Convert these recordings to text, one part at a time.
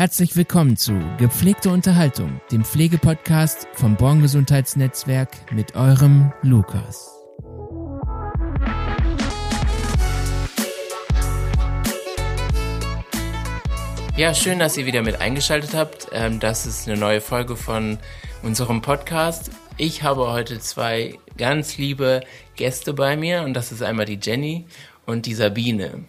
Herzlich willkommen zu Gepflegte Unterhaltung, dem Pflegepodcast vom Born Gesundheitsnetzwerk mit eurem Lukas. Ja, schön, dass ihr wieder mit eingeschaltet habt. Ähm, das ist eine neue Folge von unserem Podcast. Ich habe heute zwei ganz liebe Gäste bei mir und das ist einmal die Jenny und die Sabine.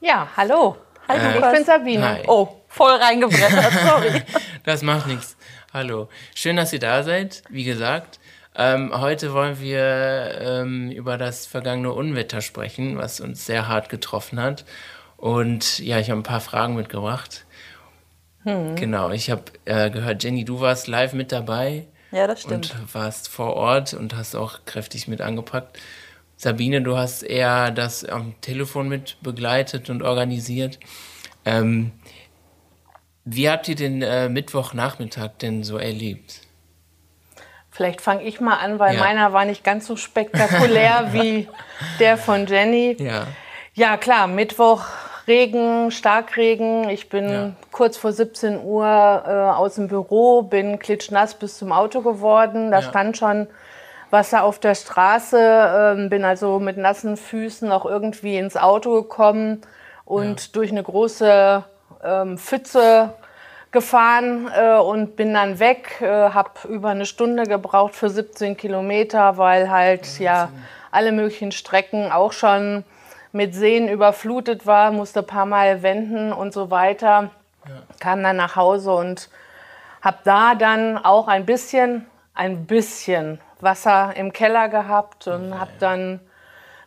Ja, hallo. Hallo, äh, ich bin Sabine. Hi. Oh, voll reingebrettert, sorry. das macht nichts. Hallo. Schön, dass ihr da seid, wie gesagt. Ähm, heute wollen wir ähm, über das vergangene Unwetter sprechen, was uns sehr hart getroffen hat. Und ja, ich habe ein paar Fragen mitgebracht. Hm. Genau, ich habe äh, gehört, Jenny, du warst live mit dabei. Ja, das stimmt. Und warst vor Ort und hast auch kräftig mit angepackt. Sabine, du hast eher das am Telefon mit begleitet und organisiert. Ähm, wie habt ihr den äh, Mittwochnachmittag denn so erlebt? Vielleicht fange ich mal an, weil ja. meiner war nicht ganz so spektakulär wie der von Jenny. Ja. Ja, klar, Mittwoch Regen, Starkregen. Ich bin ja. kurz vor 17 Uhr äh, aus dem Büro, bin klitschnass bis zum Auto geworden. Da stand schon Wasser auf der Straße, äh, bin also mit nassen Füßen auch irgendwie ins Auto gekommen und ja. durch eine große ähm, Pfütze gefahren äh, und bin dann weg, äh, habe über eine Stunde gebraucht für 17 Kilometer, weil halt ja alle möglichen Strecken auch schon mit Seen überflutet war, musste ein paar Mal wenden und so weiter. Ja. Kam dann nach Hause und habe da dann auch ein bisschen, ein bisschen Wasser im Keller gehabt und okay. habe dann,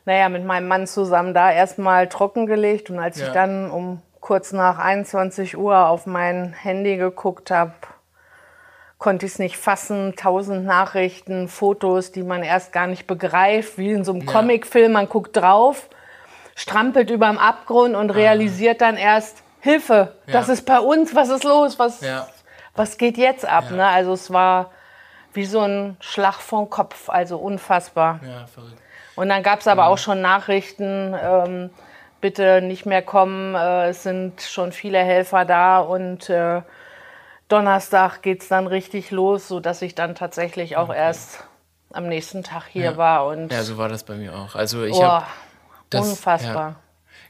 naja, mit meinem Mann zusammen da erstmal trockengelegt. Und als ja. ich dann um kurz nach 21 Uhr auf mein Handy geguckt habe, konnte ich es nicht fassen. Tausend Nachrichten, Fotos, die man erst gar nicht begreift, wie in so einem ja. Comicfilm. Man guckt drauf strampelt über dem Abgrund und realisiert dann erst, Hilfe, ja. das ist bei uns, was ist los, was, ja. was geht jetzt ab? Ne? Also es war wie so ein Schlag vom Kopf, also unfassbar. Ja, verrückt. Und dann gab es aber auch schon Nachrichten, ähm, bitte nicht mehr kommen, äh, es sind schon viele Helfer da und äh, Donnerstag geht es dann richtig los, sodass ich dann tatsächlich auch okay. erst am nächsten Tag hier war. Und ja, so war das bei mir auch. Also ich oh. habe das, Unfassbar. Ja.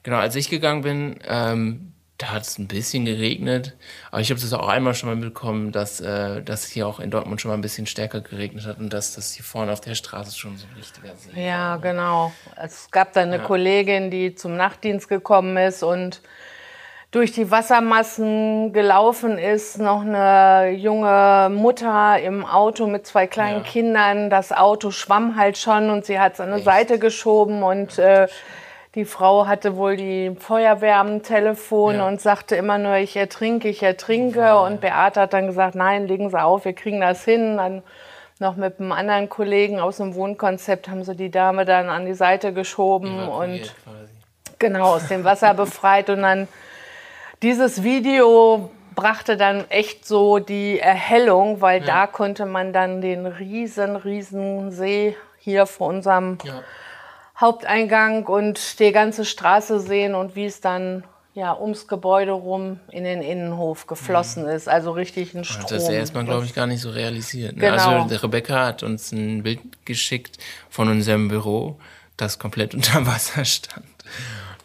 Genau, als ich gegangen bin, ähm, da hat es ein bisschen geregnet, aber ich habe das auch einmal schon mal mitbekommen, dass, äh, hier auch in Dortmund schon mal ein bisschen stärker geregnet hat und dass das hier vorne auf der Straße schon so ein richtiger See Ja, war. genau. Es gab da eine ja. Kollegin, die zum Nachtdienst gekommen ist und durch die Wassermassen gelaufen ist, noch eine junge Mutter im Auto mit zwei kleinen ja. Kindern. Das Auto schwamm halt schon und sie hat es an die Seite geschoben und äh, die Frau hatte wohl die Feuerwehr am Telefon ja. und sagte immer nur, ich ertrinke, ich ertrinke. Ja. Und Beate hat dann gesagt, nein, legen Sie auf, wir kriegen das hin. Dann noch mit einem anderen Kollegen aus dem Wohnkonzept haben sie die Dame dann an die Seite geschoben und quasi. genau aus dem Wasser befreit und dann dieses Video brachte dann echt so die Erhellung, weil ja. da konnte man dann den riesen, riesen See hier vor unserem. Haupteingang und die ganze Straße sehen und wie es dann ja ums Gebäude rum in den Innenhof geflossen mhm. ist. Also richtig ein Strom. Das ist erstmal, glaube ich, gar nicht so realisiert. Ne? Also, genau. Also Rebecca hat uns ein Bild geschickt von unserem Büro, das komplett unter Wasser stand.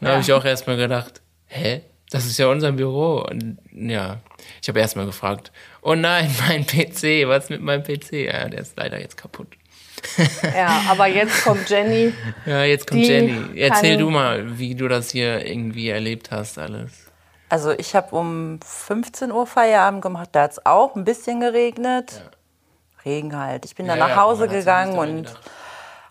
Da ja. habe ich auch erstmal gedacht, hä? das ist ja unser Büro. Und ja, ich habe erstmal gefragt, oh nein, mein PC, was mit meinem PC? Ja, der ist leider jetzt kaputt. ja, aber jetzt kommt Jenny. Ja, jetzt kommt Jenny. Erzähl du mal, wie du das hier irgendwie erlebt hast, alles. Also ich habe um 15 Uhr Feierabend gemacht, da hat es auch ein bisschen geregnet. Ja. Regen halt. Ich bin ja, dann nach Hause ja, gegangen und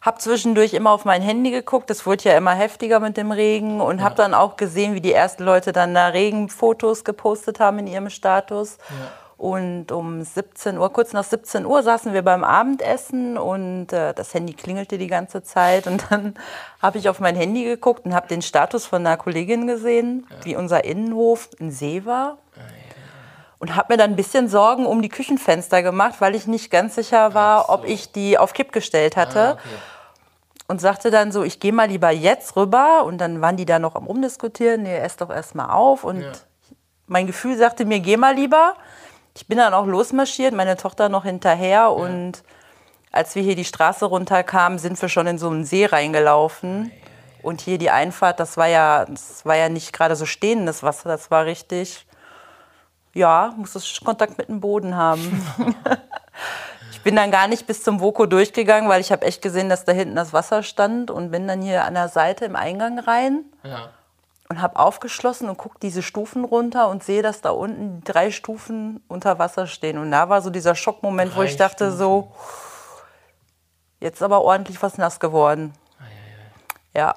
habe zwischendurch immer auf mein Handy geguckt, das wurde ja immer heftiger mit dem Regen und ja. habe dann auch gesehen, wie die ersten Leute dann da Regenfotos gepostet haben in ihrem Status. Ja. Und um 17 Uhr, kurz nach 17 Uhr, saßen wir beim Abendessen und äh, das Handy klingelte die ganze Zeit. Und dann habe ich auf mein Handy geguckt und habe den Status von einer Kollegin gesehen, ja. wie unser Innenhof ein See war. Ah, und habe mir dann ein bisschen Sorgen um die Küchenfenster gemacht, weil ich nicht ganz sicher war, so. ob ich die auf Kipp gestellt hatte. Ah, okay. Und sagte dann so, ich gehe mal lieber jetzt rüber. Und dann waren die da noch am Umdiskutieren, nee, ess doch erst mal auf. Und ja. mein Gefühl sagte mir, geh mal lieber. Ich bin dann auch losmarschiert, meine Tochter noch hinterher. Ja. Und als wir hier die Straße runterkamen, sind wir schon in so einen See reingelaufen. Und hier die Einfahrt, das war ja, das war ja nicht gerade so stehendes Wasser, das war richtig, ja, musstest Kontakt mit dem Boden haben. ich bin dann gar nicht bis zum Voko durchgegangen, weil ich habe echt gesehen, dass da hinten das Wasser stand und bin dann hier an der Seite im Eingang rein. Ja und habe aufgeschlossen und gucke diese Stufen runter und sehe, dass da unten drei Stufen unter Wasser stehen. Und da war so dieser Schockmoment, drei wo ich dachte Stufen. so, jetzt aber ordentlich was nass geworden. Ja,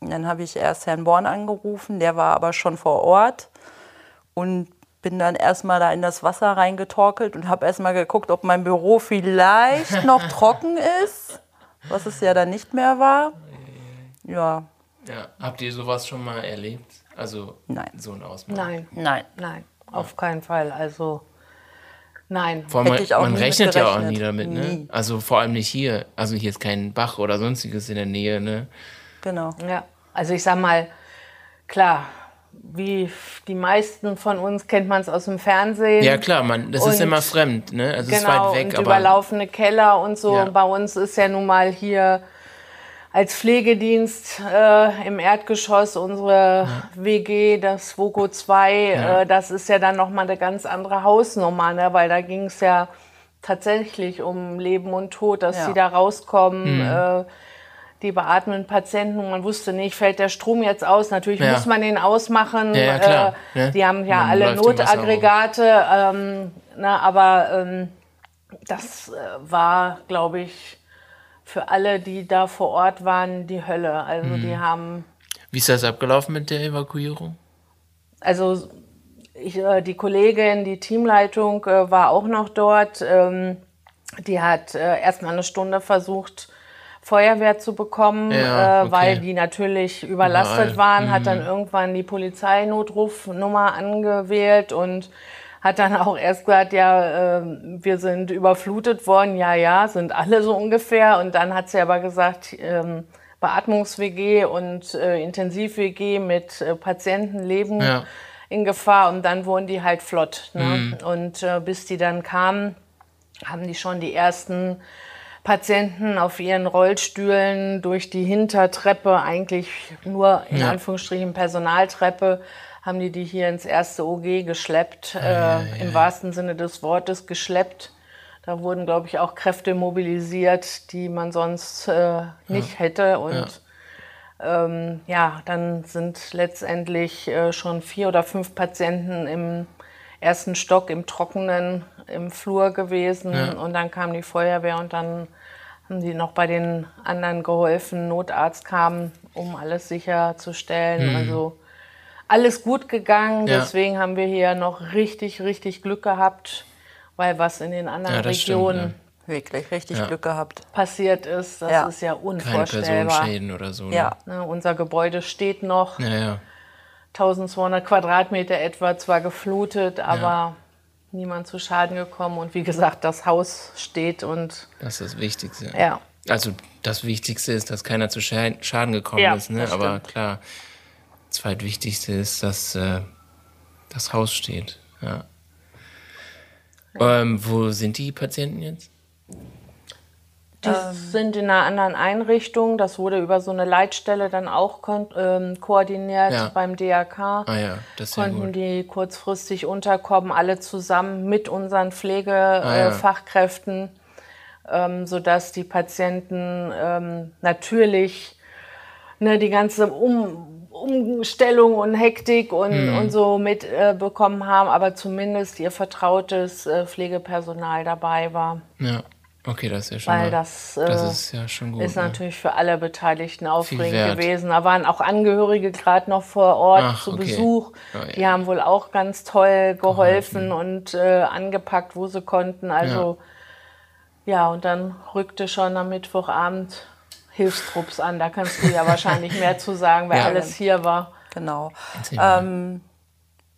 und dann habe ich erst Herrn Born angerufen, der war aber schon vor Ort und bin dann erstmal da in das Wasser reingetorkelt und habe erstmal geguckt, ob mein Büro vielleicht noch trocken ist, was es ja dann nicht mehr war. Ja, ja. Habt ihr sowas schon mal erlebt? Also nein. so ein Ausmaß? Nein, nein, nein, auf ja. keinen Fall. Also nein. Vor allem, man, man rechnet ja auch nie damit, ne? Nie. Also vor allem nicht hier. Also hier ist kein Bach oder sonstiges in der Nähe, ne? Genau. Ja, also ich sag mal, klar, wie die meisten von uns kennt man es aus dem Fernsehen. Ja klar, man, das und ist immer fremd, ne? Also genau, ist weit weg, und aber überlaufene Keller und so. Ja. Bei uns ist ja nun mal hier als Pflegedienst äh, im Erdgeschoss unsere ja. WG, das WOKO 2, ja. äh, das ist ja dann nochmal eine ganz andere Hausnummer, ne? weil da ging es ja tatsächlich um Leben und Tod, dass ja. sie da rauskommen. Mhm. Äh, die beatmenden Patienten, man wusste nicht, fällt der Strom jetzt aus? Natürlich ja. muss man den ausmachen. Ja, klar. Äh, die haben ja man alle Notaggregate, ähm, na, aber ähm, das äh, war, glaube ich, für alle, die da vor Ort waren, die Hölle. Also mhm. die haben. Wie ist das abgelaufen mit der Evakuierung? Also ich, äh, die Kollegin, die Teamleitung äh, war auch noch dort. Ähm, die hat äh, erstmal eine Stunde versucht, Feuerwehr zu bekommen, ja, okay. weil die natürlich überlastet Überall. waren, hat dann mhm. irgendwann die Polizeinotrufnummer angewählt und hat dann auch erst gesagt, ja, äh, wir sind überflutet worden. Ja, ja, sind alle so ungefähr. Und dann hat sie aber gesagt, ähm, Beatmungs-WG und äh, Intensiv-WG mit äh, Patientenleben ja. in Gefahr. Und dann wurden die halt flott. Ne? Mhm. Und äh, bis die dann kamen, haben die schon die ersten Patienten auf ihren Rollstühlen durch die Hintertreppe, eigentlich nur in ja. Anführungsstrichen Personaltreppe, haben die die hier ins erste OG geschleppt, äh, im wahrsten Sinne des Wortes geschleppt. Da wurden, glaube ich, auch Kräfte mobilisiert, die man sonst äh, nicht ja. hätte. Und ja. Ähm, ja. dann sind letztendlich äh, schon vier oder fünf Patienten im ersten Stock im Trockenen im Flur gewesen. Ja. Und dann kam die Feuerwehr und dann haben die noch bei den anderen geholfen. Notarzt kam, um alles sicherzustellen. Mhm. Also alles gut gegangen. Ja. Deswegen haben wir hier noch richtig, richtig Glück gehabt, weil was in den anderen ja, Regionen stimmt, ja. wirklich richtig Glück gehabt passiert ist, das ist ja unvorstellbar. Keine Personenschäden oder so. Ne? Ja. Ne, unser Gebäude steht noch. 1200 Quadratmeter etwa, zwar geflutet, aber niemand zu Schaden gekommen. Und wie gesagt, das Haus steht und. Das ist das Wichtigste. Ja. Also das Wichtigste ist, dass keiner zu Schaden gekommen ist. Ne? Aber klar zweitwichtigste ist, dass äh, das Haus steht. Ja. Ähm, wo sind die Patienten jetzt? Die ähm. sind in einer anderen Einrichtung. Das wurde über so eine Leitstelle dann auch ähm, koordiniert ja. beim DRK. Ah ja, das ist Konnten gut. die kurzfristig unterkommen, alle zusammen mit unseren Pflegefachkräften, ah ja. ähm, sodass die Patienten ähm, natürlich ne, die ganze um Umstellung und Hektik und, mhm. und so mitbekommen äh, haben, aber zumindest ihr vertrautes äh, Pflegepersonal dabei war. Ja. Okay, das ist ja schon Weil mal, das, äh, das ist ja schon gut. Ist ne? natürlich für alle Beteiligten aufregend gewesen. Da waren auch Angehörige gerade noch vor Ort Ach, zu okay. Besuch. Oh, ja. Die haben wohl auch ganz toll geholfen, geholfen. und äh, angepackt, wo sie konnten. Also ja. ja, und dann rückte schon am Mittwochabend Hilfstrupps an. Da kannst du ja wahrscheinlich mehr zu sagen, weil ja. alles hier war. Genau. Ähm,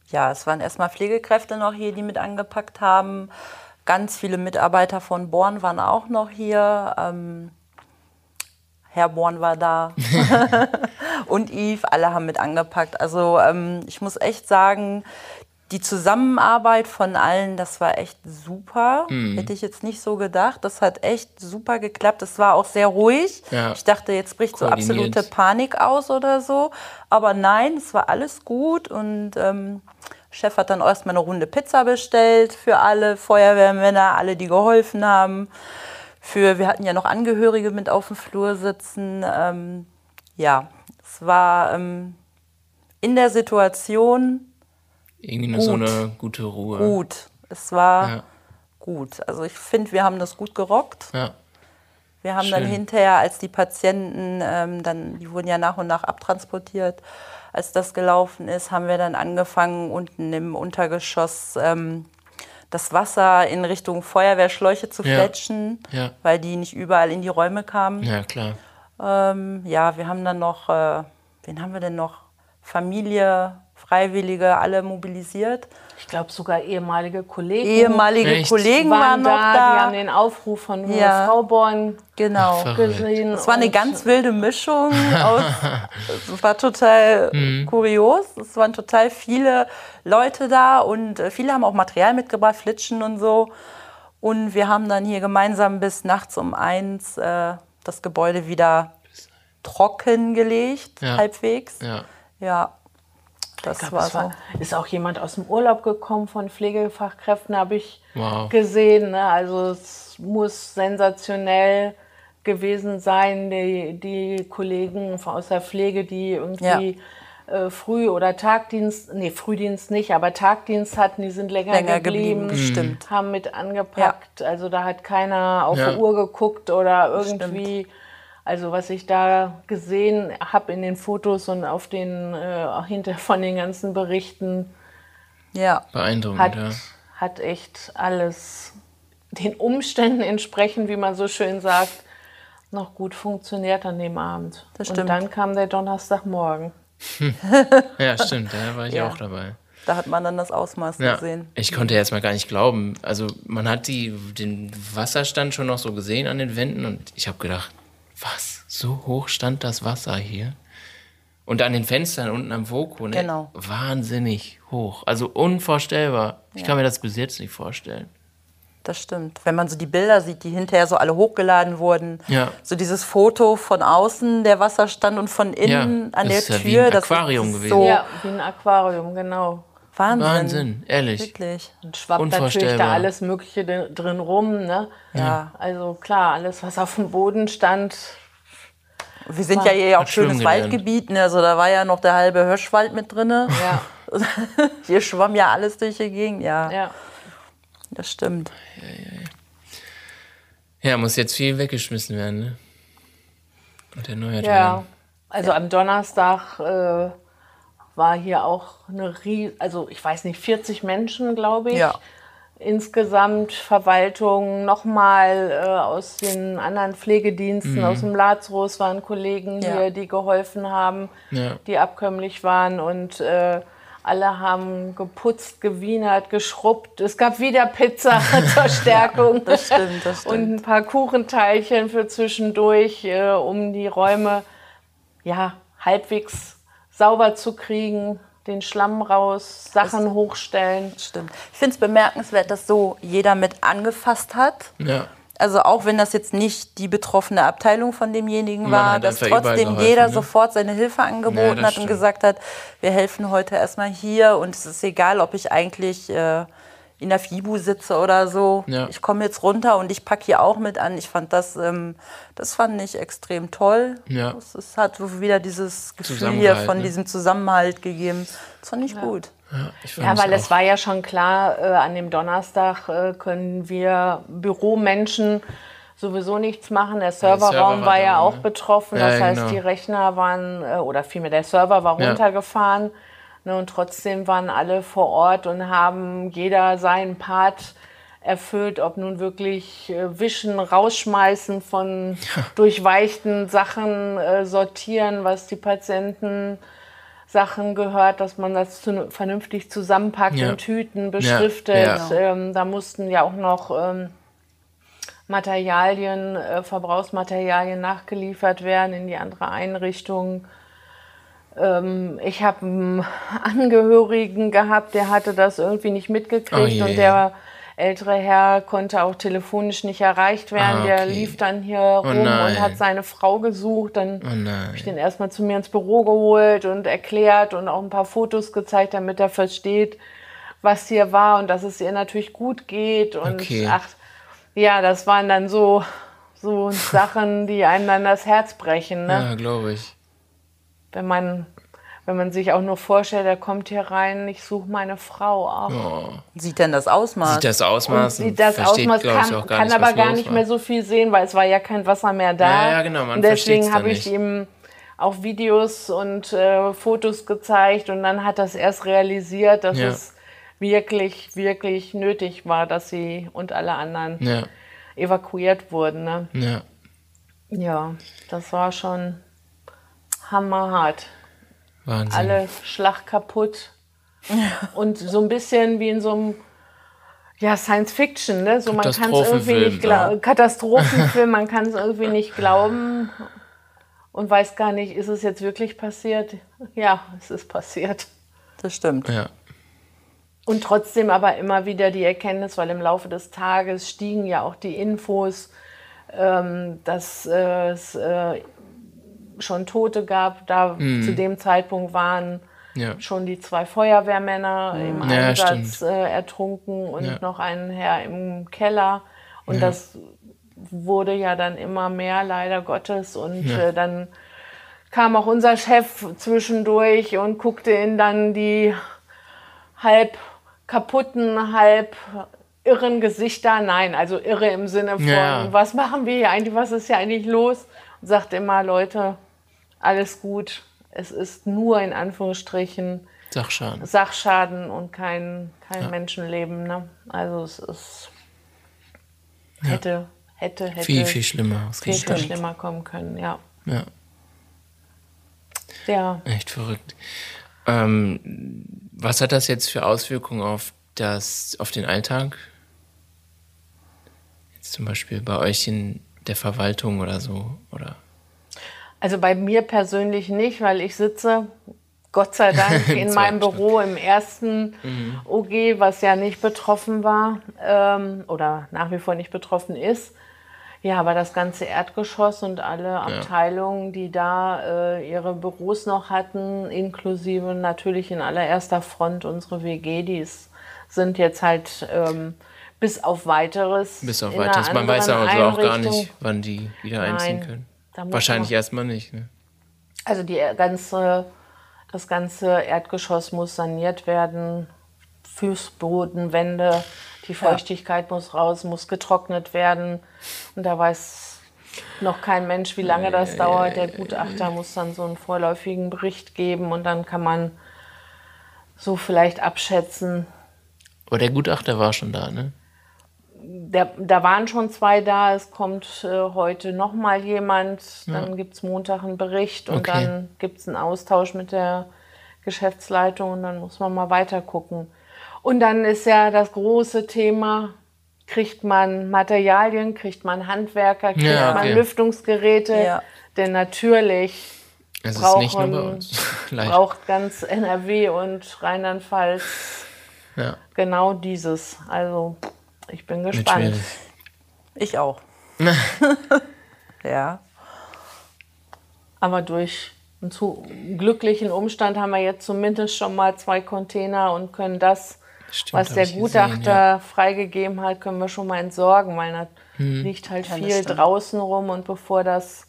ja, es waren erstmal Pflegekräfte noch hier, die mit angepackt haben. Ganz viele Mitarbeiter von Born waren auch noch hier. Ähm, Herr Born war da und Yves, alle haben mit angepackt. Also ähm, ich muss echt sagen, die Zusammenarbeit von allen, das war echt super. Mhm. Hätte ich jetzt nicht so gedacht. Das hat echt super geklappt. Es war auch sehr ruhig. Ja. Ich dachte, jetzt bricht so absolute Panik aus oder so. Aber nein, es war alles gut. Und ähm, Chef hat dann erstmal eine Runde Pizza bestellt für alle Feuerwehrmänner, alle, die geholfen haben. Für, wir hatten ja noch Angehörige mit auf dem Flur sitzen. Ähm, ja, es war ähm, in der Situation irgendwie nur so eine gute Ruhe. Gut. Es war ja. gut. Also ich finde, wir haben das gut gerockt. Ja. Wir haben Schön. dann hinterher, als die Patienten ähm, dann, die wurden ja nach und nach abtransportiert, als das gelaufen ist, haben wir dann angefangen, unten im Untergeschoss ähm, das Wasser in Richtung Feuerwehrschläuche zu fletschen, ja. weil die nicht überall in die Räume kamen. Ja, klar. Ähm, ja, wir haben dann noch, äh, wen haben wir denn noch? Familie, Freiwillige, alle mobilisiert. Ich glaube sogar ehemalige Kollegen. Ehemalige Echt? Kollegen waren, waren noch da, da. Die haben den Aufruf von ja. Frau Born genau. gesehen. Es war eine ganz wilde Mischung. es war total mhm. kurios. Es waren total viele Leute da und äh, viele haben auch Material mitgebracht, Flitschen und so. Und wir haben dann hier gemeinsam bis nachts um eins äh, das Gebäude wieder trockengelegt, ja. halbwegs. Ja. ja. Das glaub, war, war so. Ist auch jemand aus dem Urlaub gekommen von Pflegefachkräften, habe ich wow. gesehen. Ne? Also es muss sensationell gewesen sein, die, die Kollegen aus der Pflege, die irgendwie ja. äh, Früh- oder Tagdienst, nee, Frühdienst nicht, aber Tagdienst hatten, die sind länger, länger geblieben, geblieben haben mit angepackt. Ja. Also da hat keiner auf ja. die Uhr geguckt oder irgendwie. Stimmt also was ich da gesehen habe in den Fotos und auf den äh, hinter von den ganzen Berichten, ja, beeindruckend, hat, ja. hat echt alles den Umständen entsprechend, wie man so schön sagt, noch gut funktioniert an dem Abend. Das stimmt. Und dann kam der Donnerstagmorgen. ja, stimmt, da war ich ja. auch dabei. Da hat man dann das Ausmaß ja. gesehen. Ich konnte erst mal gar nicht glauben. Also man hat die, den Wasserstand schon noch so gesehen an den Wänden und ich habe gedacht, was? So hoch stand das Wasser hier? Und an den Fenstern unten am Voko, ne? Genau. Wahnsinnig hoch. Also unvorstellbar. Ich ja. kann mir das bis jetzt nicht vorstellen. Das stimmt. Wenn man so die Bilder sieht, die hinterher so alle hochgeladen wurden, ja. so dieses Foto von außen, der Wasserstand und von innen ja, an der Tür. Ja wie ein Aquarium das gewesen. So ja, wie ein Aquarium, genau. Wahnsinn. Wahnsinn, ehrlich. Wirklich. Und schwappt natürlich da alles Mögliche drin rum. Ne? Ja. Also klar, alles, was auf dem Boden stand. Wir sind ja hier auch schönes Waldgebiet, ne? also da war ja noch der halbe Hirschwald mit drin. Ja. hier schwamm ja alles durch die Gegend, ja. ja. Das stimmt. Ja, ja, ja. ja, muss jetzt viel weggeschmissen werden, ne? Und erneuert ja. werden. Also am Donnerstag äh, war hier auch eine Ries also ich weiß nicht, 40 Menschen, glaube ich. Ja. Insgesamt Verwaltung, nochmal äh, aus den anderen Pflegediensten, mhm. aus dem Lazarus waren Kollegen ja. hier, die geholfen haben, ja. die abkömmlich waren und äh, alle haben geputzt, gewienert, geschrubbt. Es gab wieder Pizza zur Stärkung. das stimmt, das stimmt. Und ein paar Kuchenteilchen für zwischendurch, äh, um die Räume ja, halbwegs sauber zu kriegen, den Schlamm raus, Sachen das hochstellen. Stimmt. Ich finde es bemerkenswert, dass so jeder mit angefasst hat. Ja. Also auch wenn das jetzt nicht die betroffene Abteilung von demjenigen war, dass trotzdem geholfen, jeder ne? sofort seine Hilfe angeboten ja, hat und gesagt hat, wir helfen heute erstmal hier und es ist egal, ob ich eigentlich äh, in der FIBU sitze oder so. Ja. Ich komme jetzt runter und ich packe hier auch mit an. Ich fand das, ähm, das fand ich extrem toll. Ja. Es hat wieder dieses Gefühl hier von ne? diesem Zusammenhalt gegeben. Das fand ich ja. gut. Ja, ja weil es war ja schon klar, äh, an dem Donnerstag äh, können wir Büromenschen sowieso nichts machen. Der Serverraum Server war, ja auch ne? betroffen. das heißt, genau. die Rechner waren, äh, oder vielmehr der Server war runtergefahren. Ne, und trotzdem waren alle vor Ort und haben jeder seinen Part erfüllt, ob nun wirklich äh, Wischen, Rausschmeißen von ja. durchweichten Sachen, äh, sortieren, was die Patienten Sachen gehört, dass man das zu, vernünftig zusammenpackt ja. in Tüten, beschriftet. Ja. Ähm, da mussten ja auch noch ähm, Materialien, äh, Verbrauchsmaterialien nachgeliefert werden in die andere Einrichtung. Ähm, ich habe einen Angehörigen gehabt, der hatte das irgendwie nicht mitgekriegt oh und der ältere Herr konnte auch telefonisch nicht erreicht werden. Ah, okay. Der lief dann hier oh rum nein. und hat seine Frau gesucht. Dann oh habe ich den erstmal zu mir ins Büro geholt und erklärt und auch ein paar Fotos gezeigt, damit er versteht, was hier war und dass es ihr natürlich gut geht. Und okay. ach, ja, das waren dann so, so Sachen, die einem dann das Herz brechen. Ne? Ja, glaube ich. Wenn man wenn man sich auch nur vorstellt, er kommt hier rein, ich suche meine Frau. Ach. Oh. Sieht denn das Ausmaß? Sieht das Ausmaß? Und sieht das versteht, Ausmaß, kann, kann nicht, aber gar nicht war. mehr so viel sehen, weil es war ja kein Wasser mehr da. Ja, ja genau, man und deswegen habe ich ihm auch Videos und äh, Fotos gezeigt und dann hat das erst realisiert, dass ja. es wirklich, wirklich nötig war, dass sie und alle anderen ja. evakuiert wurden. Ne? Ja. ja, das war schon hammerhart. Wahnsinn. Alle Schlag kaputt. Und so ein bisschen wie in so einem ja, Science Fiction, ne? So man kann es irgendwie nicht glauben. Katastrophenfilm, man kann es irgendwie nicht glauben und weiß gar nicht, ist es jetzt wirklich passiert? Ja, es ist passiert. Das stimmt. Ja. Und trotzdem aber immer wieder die Erkenntnis, weil im Laufe des Tages stiegen ja auch die Infos, ähm, dass äh, es äh, schon Tote gab. Da mhm. zu dem Zeitpunkt waren ja. schon die zwei Feuerwehrmänner mhm. im ja, Einsatz äh, ertrunken und ja. noch ein Herr im Keller. Und das wurde ja dann immer mehr, leider Gottes. Und äh, dann kam auch unser Chef zwischendurch und guckte in dann die halb kaputten, halb irren Gesichter. Nein, also irre im Sinne von, was machen wir hier eigentlich, was ist hier eigentlich los? Und sagt immer, Leute, alles gut. Es ist nur in Anführungsstrichen Sachschaden, Sachschaden und kein, kein ja. Menschenleben. Ne? Also es ist hätte, ja. hätte, hätte viel, viel schlimmer viel, viel schlimmer kommen können, ja. Ja. Ja. Echt verrückt. Ähm, was hat das jetzt für Auswirkungen auf das, auf den Alltag? Jetzt zum Beispiel bei euch in der Verwaltung oder so, oder? Also bei mir persönlich nicht, weil ich sitze, Gott sei Dank, in meinem Büro im ersten mhm. OG, was ja nicht betroffen war ähm, oder nach wie vor nicht betroffen ist. Ja, aber das ganze Erdgeschoss und alle ja. Abteilungen, die da äh, ihre Büros noch hatten, inklusive natürlich in allererster Front unsere WG, die ist, sind jetzt halt ähm, bis auf weiteres. Bis auf weiteres. Man weiß ja also auch gar nicht, wann die wieder Nein. einziehen können. Wahrscheinlich erstmal nicht. Ne? Also die ganze, das ganze Erdgeschoss muss saniert werden, Fußboden, Wände, die Feuchtigkeit ja. muss raus, muss getrocknet werden. Und da weiß noch kein Mensch, wie lange das dauert. Der Gutachter muss dann so einen vorläufigen Bericht geben und dann kann man so vielleicht abschätzen. Aber der Gutachter war schon da, ne? Der, da waren schon zwei da, es kommt äh, heute nochmal jemand, dann ja. gibt es Montag einen Bericht und okay. dann gibt es einen Austausch mit der Geschäftsleitung und dann muss man mal weiter gucken. Und dann ist ja das große Thema, kriegt man Materialien, kriegt man Handwerker, kriegt ja, okay. man Lüftungsgeräte, ja. denn natürlich es brauchen, braucht ganz NRW und Rheinland-Pfalz genau dieses. Also ich bin gespannt. Ich auch. ja. Aber durch einen zu glücklichen Umstand haben wir jetzt zumindest schon mal zwei Container und können das, Stimmt, was der Gutachter gesehen, ja. freigegeben hat, können wir schon mal entsorgen, weil da hm. liegt halt ja, viel draußen rum und bevor das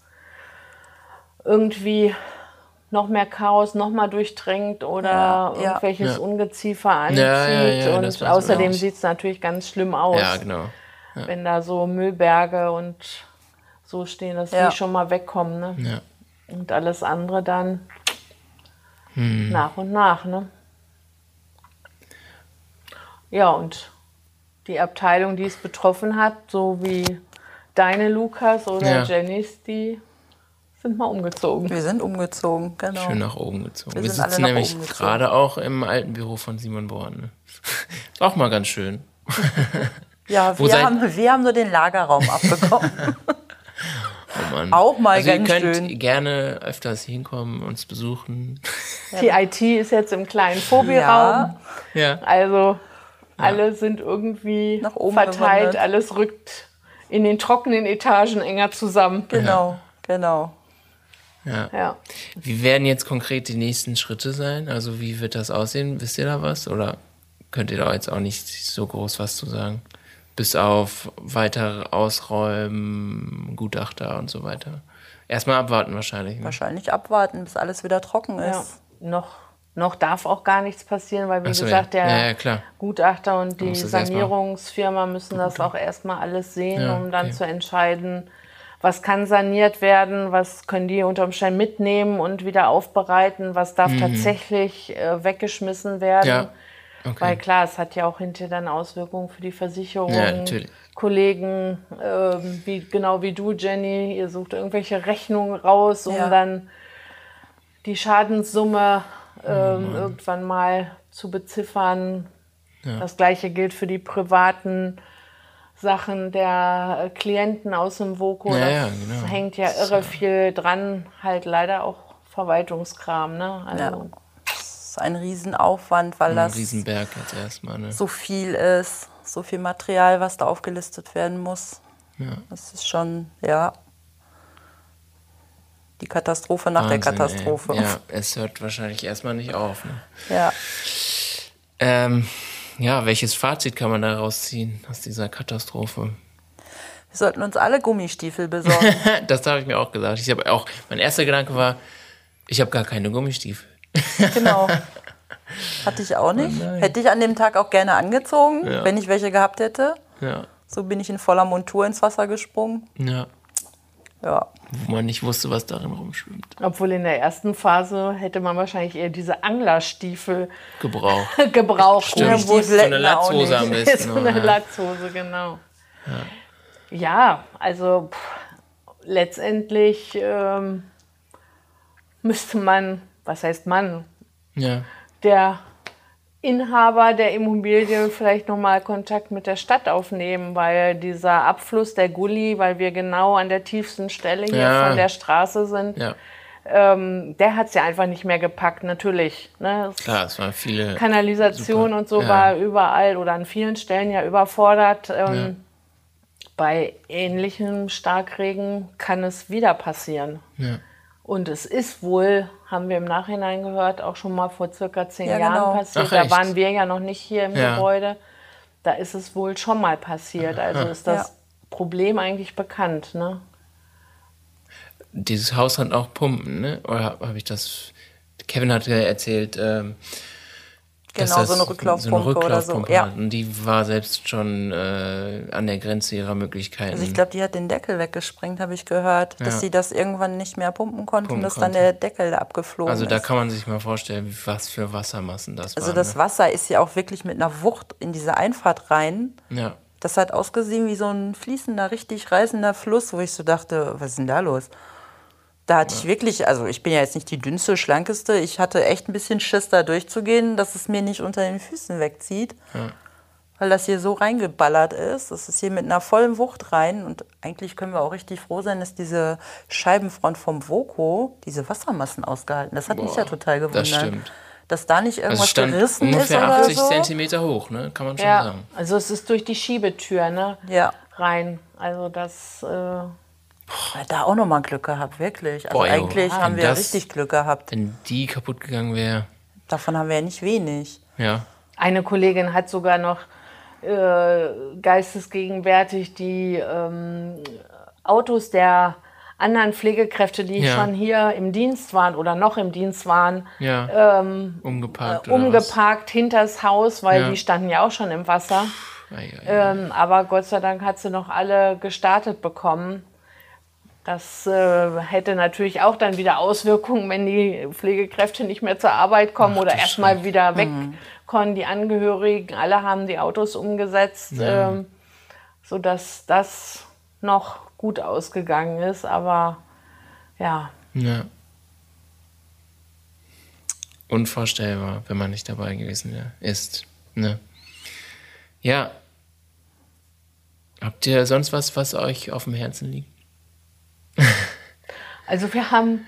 irgendwie noch mehr Chaos noch mal durchdrängt oder ja, irgendwelches ja. Ungeziefer anzieht. und außerdem sieht es natürlich ganz schlimm aus. Ja, genau. Wenn da so Müllberge und so stehen, dass die schon mal wegkommen. Ne? Und alles andere dann hm. nach und nach. Ne? Ja, und die Abteilung, die es betroffen hat, so wie deine Lukas oder Jennys, die sind mal umgezogen. Wir sind umgezogen, genau. Schön nach oben gezogen. Wir, wir sitzen nämlich gerade auch im alten Büro von Simon Born. Ne? Ist auch mal ganz schön. Ja, wir, haben, wir haben nur den Lagerraum abbekommen. oh Mann. Auch mal also ganz ihr könnt schön. gerne öfters hinkommen, uns besuchen. Die IT ist jetzt im kleinen Phobie-Raum. Ja. ja. Also alle sind irgendwie Nach oben verteilt, gewandert. alles rückt in den trockenen Etagen enger zusammen. Genau, genau. Ja. Ja. Wie werden jetzt konkret die nächsten Schritte sein? Also wie wird das aussehen? Wisst ihr da was? Oder könnt ihr da jetzt auch nicht so groß was zu sagen? Bis auf weitere Ausräumen, Gutachter und so weiter. Erstmal abwarten wahrscheinlich. Ne? Wahrscheinlich abwarten, bis alles wieder trocken Ja. ist. Noch, noch darf auch gar nichts passieren, weil wie so, gesagt, ja. der Ja, ja, klar. Gutachter und die Sanierungsfirma müssen das auch erstmal alles sehen, Ja, um dann okay. zu entscheiden, was kann saniert werden, was können die unter Umständen mitnehmen und wieder aufbereiten, was darf tatsächlich äh, weggeschmissen werden. Mhm. Ja. Okay. Weil klar, es hat ja auch hinterher dann Auswirkungen für die Versicherung. Ja, natürlich. Kollegen, ähm, wie, genau wie du, Jenny, ihr sucht irgendwelche Rechnungen raus, um Ja. dann die Schadenssumme Oh ähm, irgendwann mal zu beziffern. Das gleiche gilt für die privaten Sachen der äh, Klienten aus dem Voko. Ja, das ja, genau. hängt ja irre viel dran, halt leider auch Verwaltungskram. Ne? Also, Ja. Das ist ein Riesenaufwand, weil Ein das Riesenberg jetzt erstmal. Ne? so viel ist, so viel Material, was da aufgelistet werden muss. Ja. Das ist schon, ja, die Katastrophe nach der Wahnsinn, Katastrophe. Ey. Ja, es hört wahrscheinlich erstmal nicht auf. Ne? Ja. Ähm, ja, welches Fazit kann man daraus ziehen aus dieser Katastrophe? Wir sollten uns alle Gummistiefel besorgen. das habe ich mir auch gesagt. Ich habe auch, mein erster Gedanke war, ich habe gar keine Gummistiefel. genau. Hatte ich auch nicht. Hätte ich an dem Tag auch gerne angezogen, Ja. wenn ich welche gehabt hätte. Ja, So bin ich in voller Montur ins Wasser gesprungen. ja. Ja. Wo man nicht wusste, was darin rumschwimmt. Obwohl in der ersten Phase hätte man wahrscheinlich eher diese Anglerstiefel Gebrauch. gebraucht. Stimmt. Ne, es So eine Latzhose am besten. so eine ja. Latzhose, genau. Ja, also pff, letztendlich ähm, müsste man, was heißt man, ja. der Inhaber der Immobilie vielleicht nochmal Kontakt mit der Stadt aufnehmen, weil dieser Abfluss der Gully, weil wir genau an der tiefsten Stelle hier Ja. von der Straße sind, Ja, ähm, der hat es ja einfach nicht mehr gepackt, natürlich. Ne? Es- klar, es waren viele. Kanalisation Super. und so Ja. war überall oder an vielen Stellen ja überfordert. Ähm, Bei ähnlichem Starkregen kann es wieder passieren. Ja. Und es ist wohl, haben wir im Nachhinein gehört, auch schon mal vor circa zehn Ja, Jahren genau. passiert. Ach, da waren wir ja noch nicht hier im Ja. Gebäude. Da ist es wohl schon mal passiert. Also ist das Ja. Problem eigentlich bekannt. Ne? Dieses Haus hat auch Pumpen, ne? Oder habe hab ich das. Kevin hatte erzählt, ähm, Genau, das so eine Rücklaufpumpe oder so. Rücklaufpumpe Ja. hat. Und die war selbst schon äh, an der Grenze ihrer Möglichkeiten. Also ich glaube, die hat den Deckel weggesprengt, habe ich gehört. Dass Ja. sie das irgendwann nicht mehr pumpen konnten, Pumpen dass dann konnte. der Deckel abgeflogen also da ist. kann man sich mal vorstellen, was für Wassermassen das Also waren. das ne? Wasser ist ja auch wirklich mit einer Wucht in diese Einfahrt rein. Ja. Das hat ausgesehen wie so ein fließender, richtig reißender Fluss, wo ich so dachte, was ist denn da los? Da hatte ich wirklich, also ich bin ja jetzt nicht die dünnste, schlankeste, ich hatte echt ein bisschen Schiss, da durchzugehen, dass es mir nicht unter den Füßen wegzieht. Weil das hier so reingeballert ist. Das ist hier mit einer vollen Wucht rein. Und eigentlich können wir auch richtig froh sein, dass diese Scheibenfront vom Voko diese Wassermassen ausgehalten. Das hat mich Boah, ja total gewundert. das stimmt. Dass da nicht Also irgendwas stand gerissen ist ungefähr oder 80 so. Zentimeter hoch, ne? Kann man schon Ja, sagen. also es ist durch die Schiebetür ne? Ja. rein. Also das. Äh, Ja, Da auch nochmal Glück gehabt, wirklich. Also Boah, jo. eigentlich Ja, haben wenn wir das- richtig Glück gehabt. Wenn die kaputt gegangen wäre, Davon haben wir ja nicht wenig. ja. Eine Kollegin hat sogar noch äh, geistesgegenwärtig die ähm, Autos der anderen Pflegekräfte, die Ja. schon hier im Dienst waren oder noch im Dienst waren, Ja. umgeparkt. oder was? umgeparkt hinters Haus, weil Ja. die standen ja auch schon im Wasser. Ei, ei, ei. Ähm, aber Gott sei Dank hat sie noch alle gestartet bekommen. Das äh, hätte natürlich auch dann wieder Auswirkungen, wenn die Pflegekräfte nicht mehr zur Arbeit kommen Ach, oder erstmal wieder weg konnten. Die Angehörigen, alle haben die Autos umgesetzt, ähm, sodass das noch gut ausgegangen ist. Aber ja, Ja. Unvorstellbar, wenn man nicht dabei gewesen ist. Ne? Ja. Habt ihr sonst was, was euch auf dem Herzen liegt? Also wir haben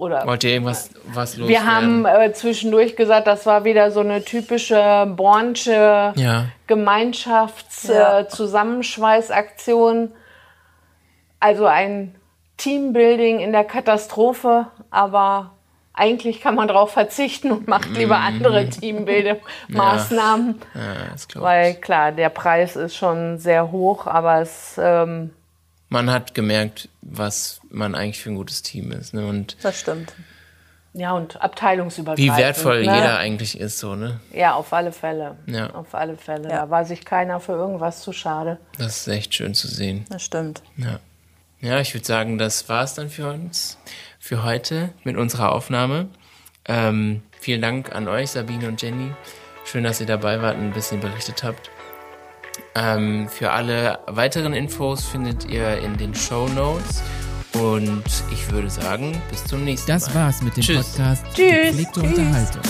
oder Wollt ihr irgendwas was los? Wir haben äh, zwischendurch gesagt, das war wieder so eine typische Bornsche ja. Gemeinschaftszusammenschweißaktion. Äh, also ein Teambuilding in der Katastrophe, aber eigentlich kann man darauf verzichten und macht lieber mhm. andere Teambuilding-Maßnahmen. Ja. Ja, weil klar, der Preis ist schon sehr hoch, aber es. Ähm, man hat gemerkt, was man eigentlich für ein gutes Team ist. Ne? Und das stimmt. Ja, und abteilungsübergreifend. Wie wertvoll ne? jeder eigentlich ist, so, ne? Ja, auf alle Fälle. Ja. Auf alle Fälle. Ja. Da war sich keiner für irgendwas zu schade. Das ist echt schön zu sehen. Das stimmt. Ja. Ja, ich würde sagen, das war es dann für uns, für heute mit unserer Aufnahme. Ähm, vielen Dank an euch, Sabine und Jenny. Schön, dass ihr dabei wart und ein bisschen berichtet habt. Ähm, für alle weiteren Infos findet ihr in den Show Notes. Und ich würde sagen, bis zum nächsten Mal. Das war's mit dem Tschüss. Podcast Tschüss. Gepflegte Tschüss. Unterhaltung.